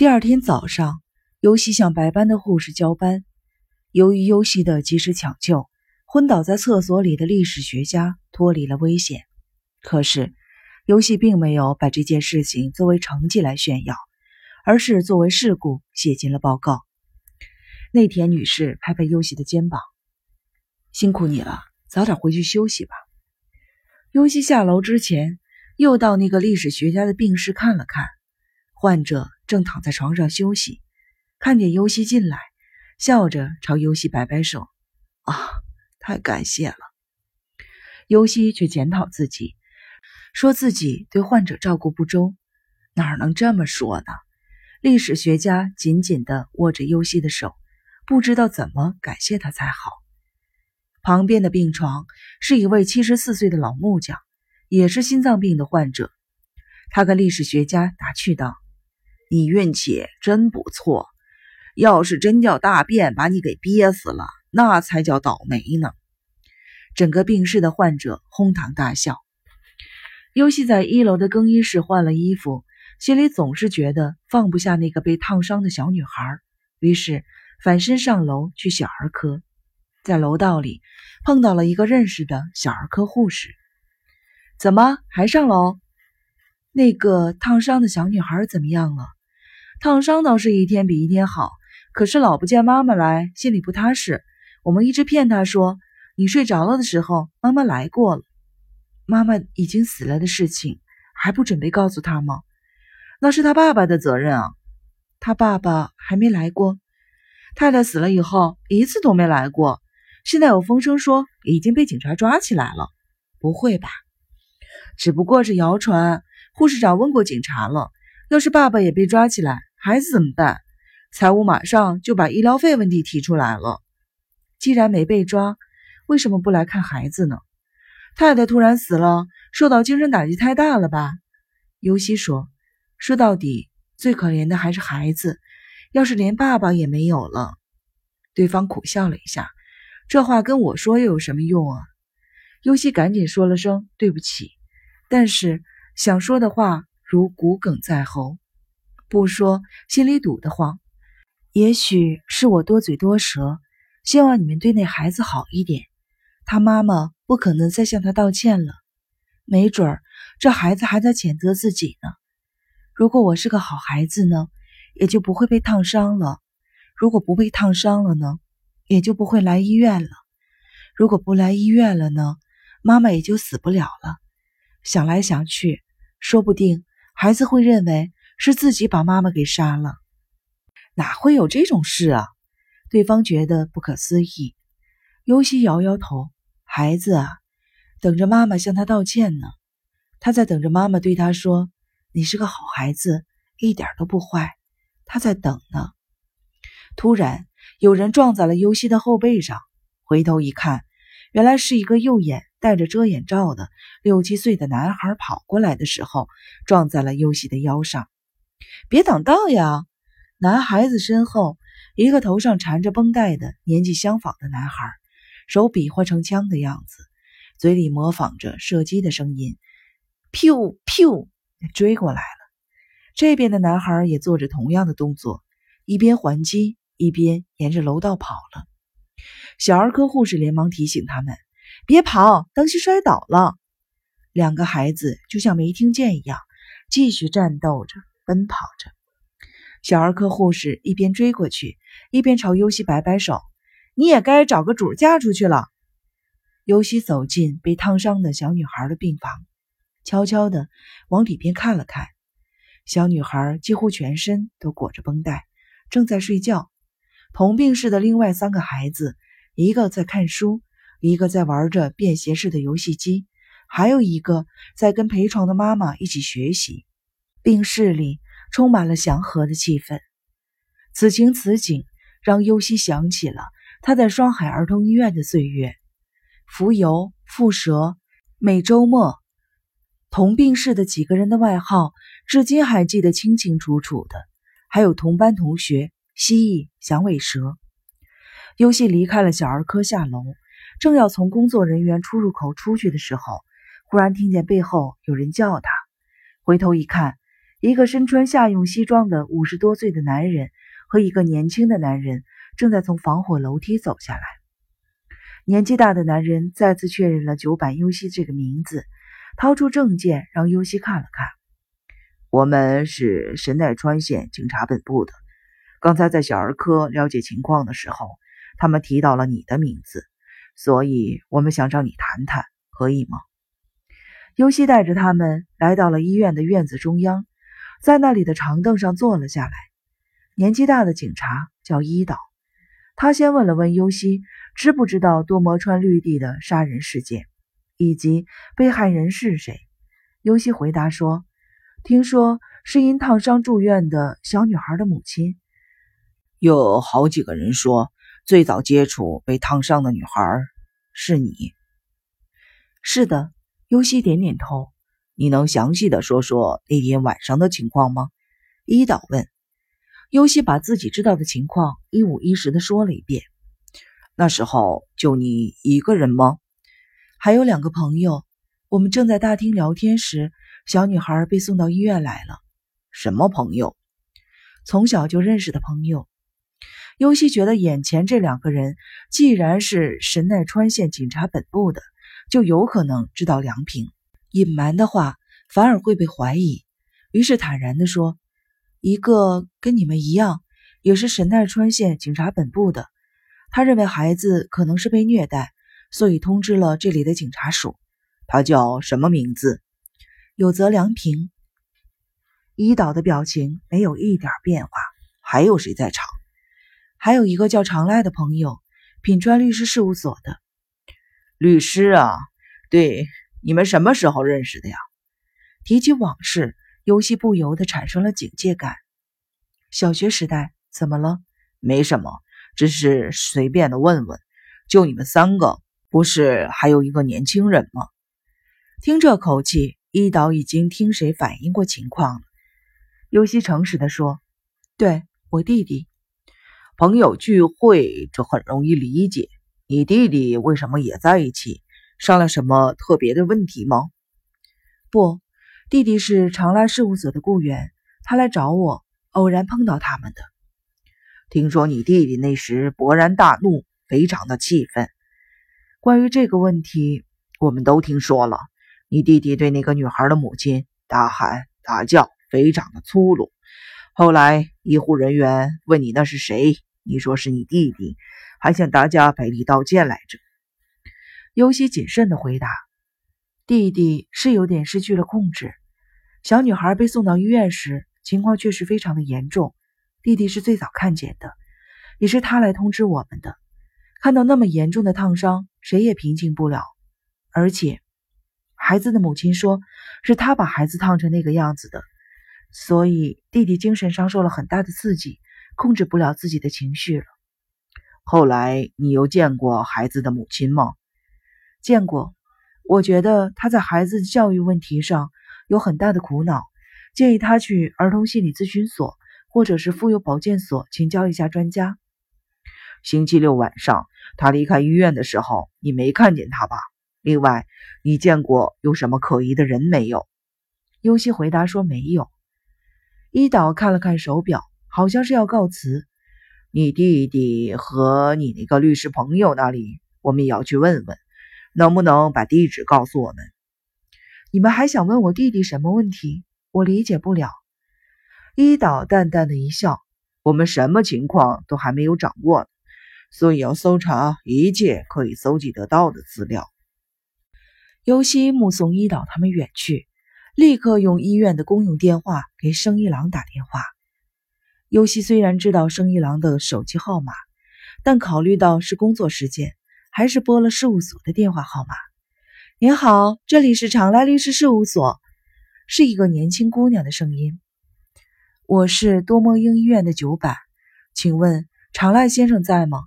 第二天早上，尤西向白班的护士交班。由于尤西的及时抢救，昏倒在厕所里的历史学家脱离了危险。可是，尤西并没有把这件事情作为成绩来炫耀，而是作为事故写进了报告。内田女士拍拍尤西的肩膀：“辛苦你了，早点回去休息吧。”尤西下楼之前，又到那个历史学家的病室看了看。患者正躺在床上休息，看见尤西进来，笑着朝尤西摆摆手：“啊，太感谢了。”尤西却检讨自己，说自己对患者照顾不周，哪能这么说呢？历史学家紧紧地握着尤西的手，不知道怎么感谢他才好。旁边的病床是一位七十四岁的老木匠，也是心脏病的患者。他跟历史学家打趣道。你运气真不错，要是真叫大便把你给憋死了，那才叫倒霉呢！整个病室的患者哄堂大笑。尤西在一楼的更衣室换了衣服，心里总是觉得放不下那个被烫伤的小女孩，于是反身上楼去小儿科。在楼道里碰到了一个认识的小儿科护士，怎么还上楼？那个烫伤的小女孩怎么样了？烫伤倒是一天比一天好，可是老不见妈妈来，心里不踏实。我们一直骗他说，你睡着了的时候，妈妈来过了。妈妈已经死了的事情，还不准备告诉他吗？那是他爸爸的责任啊。他爸爸还没来过，太太死了以后一次都没来过。现在有风声说已经被警察抓起来了。不会吧？只不过是谣传。护士长问过警察了，要是爸爸也被抓起来。孩子怎么办？财务马上就把医疗费问题提出来了。既然没被抓，为什么不来看孩子呢？太太突然死了，受到精神打击太大了吧？尤西说：“说到底，最可怜的还是孩子。要是连爸爸也没有了。”对方苦笑了一下：“这话跟我说又有什么用啊？”尤西赶紧说了声对不起，但是想说的话如骨鲠在喉。不说，心里堵得慌。也许是我多嘴多舌，希望你们对那孩子好一点。他妈妈不可能再向他道歉了，没准儿这孩子还在谴责自己呢。如果我是个好孩子呢，也就不会被烫伤了；如果不被烫伤了呢，也就不会来医院了；如果不来医院了呢，妈妈也就死不了了。想来想去，说不定孩子会认为。是自己把妈妈给杀了，哪会有这种事啊？对方觉得不可思议。尤西摇摇头：“孩子啊，等着妈妈向他道歉呢。他在等着妈妈对他说：‘你是个好孩子，一点都不坏。’他在等呢。”突然，有人撞在了尤西的后背上。回头一看，原来是一个右眼戴着遮眼罩的六七岁的男孩跑过来的时候，撞在了尤西的腰上。别挡道呀！男孩子身后，一个头上缠着绷带的年纪相仿的男孩，手比划成枪的样子，嘴里模仿着射击的声音，噗噗，追过来了。这边的男孩也做着同样的动作，一边还击，一边沿着楼道跑了。小儿科护士连忙提醒他们：“别跑，当心摔倒了。”两个孩子就像没听见一样，继续战斗着。奔跑着，小儿科护士一边追过去，一边朝尤西摆摆手：“你也该找个主嫁出去了。”尤西走进被烫伤的小女孩的病房，悄悄地往里边看了看。小女孩几乎全身都裹着绷带，正在睡觉。同病室的另外三个孩子，一个在看书，一个在玩着便携式的游戏机，还有一个在跟陪床的妈妈一起学习。病室里充满了祥和的气氛，此情此景让尤西想起了他在双海儿童医院的岁月。浮游、蝮蛇，每周末同病室的几个人的外号，至今还记得清清楚楚的。还有同班同学蜥蜴、响尾蛇。尤西离开了小儿科，下楼，正要从工作人员出入口出去的时候，忽然听见背后有人叫他，回头一看。一个身穿夏用西装的五十多岁的男人和一个年轻的男人正在从防火楼梯走下来。年纪大的男人再次确认了九板优希这个名字，掏出证件让优希看了看。我们是神奈川县警察本部的，刚才在小儿科了解情况的时候，他们提到了你的名字，所以我们想找你谈谈，可以吗？优希带着他们来到了医院的院子中央，在那里的长凳上坐了下来。年纪大的警察叫伊岛，他先问了问优希知不知道多摩川绿地的杀人事件，以及被害人是谁。优希回答说。听说是因烫伤住院的小女孩的母亲。有好几个人说，最早接触被烫伤的女孩是你。是的，尤西点点头。你能详细的说说那天晚上的情况吗？伊岛问。尤西把自己知道的情况一五一十的说了一遍。那时候就你一个人吗？还有两个朋友。我们正在大厅聊天时。小女孩被送到医院来了。什么朋友？从小就认识的朋友。尤西觉得眼前这两个人，既然是神奈川县警察本部的，就有可能知道梁平。隐瞒的话，反而会被怀疑。于是坦然地说：“一个跟你们一样，也是神奈川县警察本部的。他认为孩子可能是被虐待，所以通知了这里的警察署。他叫什么名字？”有泽良平，伊岛的表情没有一点变化。还有谁在场？还有一个叫长濑的朋友，品川律师事务所的律师啊。对，你们什么时候认识的呀？提起往事，尤西不由得产生了警戒感。小学时代，怎么了？没什么，只是随便的问问。就你们三个，不是还有一个年轻人吗？听这口气。伊岛已经听谁反映过情况了。尤西诚实的说：“对我弟弟，朋友聚会这很容易理解。你弟弟为什么也在一起？商量什么特别的问题吗？”“不，弟弟是长拉事务所的雇员，他来找我，偶然碰到他们的。听说你弟弟那时勃然大怒，非常的气愤。关于这个问题，我们都听说了。”你弟弟对那个女孩的母亲大喊大叫，非常的粗鲁。后来医护人员问你那是谁，你说是你弟弟，还向大家赔礼道歉来着。尤西谨慎的回答：“弟弟是有点失去了控制。小女孩被送到医院时，情况确实非常的严重。弟弟是最早看见的，也是他来通知我们的。看到那么严重的烫伤，谁也平静不了，而且……”孩子的母亲说：“是他把孩子烫成那个样子的，所以弟弟精神上受了很大的刺激，控制不了自己的情绪了。”后来你又见过孩子的母亲吗？见过。我觉得他在孩子教育问题上有很大的苦恼，建议他去儿童心理咨询所或者是妇幼保健所请教一下专家。星期六晚上他离开医院的时候，你没看见他吧？另外，你见过有什么可疑的人没有？优西回答说没有。伊岛看了看手表，好像是要告辞。你弟弟和你那个律师朋友那里，我们也要去问问，能不能把地址告诉我们？你们还想问我弟弟什么问题？我理解不了。伊岛淡淡的一笑：“我们什么情况都还没有掌握，所以要搜查一切可以搜集得到的资料。”尤西目送伊岛他们远去，立刻用医院的公用电话给生一郎打电话。尤西虽然知道生一郎的手机号码，但考虑到是工作时间，还是拨了事务所的电话号码。您好，这里是长来律师事务所，是一个年轻姑娘的声音。我是多梦英医院的九板，请问长濑先生在吗？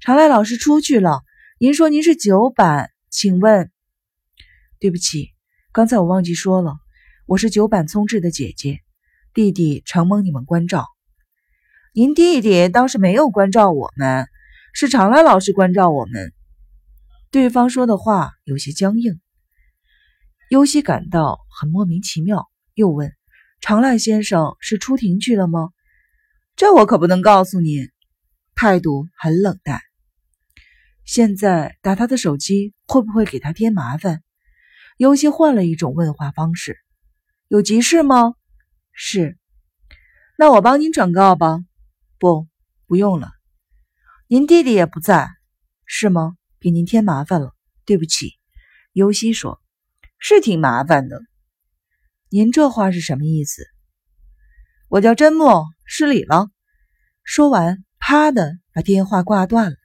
长濑老师出去了。您说您是九板，请问？对不起，刚才我忘记说了，我是九板聪志的姐姐，弟弟承蒙你们关照。您弟弟倒是没有关照我们，是常来老师关照我们。对方说的话有些僵硬，尤西感到很莫名其妙，又问：“长濑先生是出庭去了吗？这我可不能告诉你。态度很冷淡。现在打他的手机会不会给他添麻烦？尤其换了一种问话方式。有急事吗？是。那我帮您转告吧。不，不用了。您弟弟也不在，是吗？给您添麻烦了，对不起。尤西说：“是挺麻烦的。”您这话是什么意思？我叫真木，失礼了。说完，啪的把电话挂断了。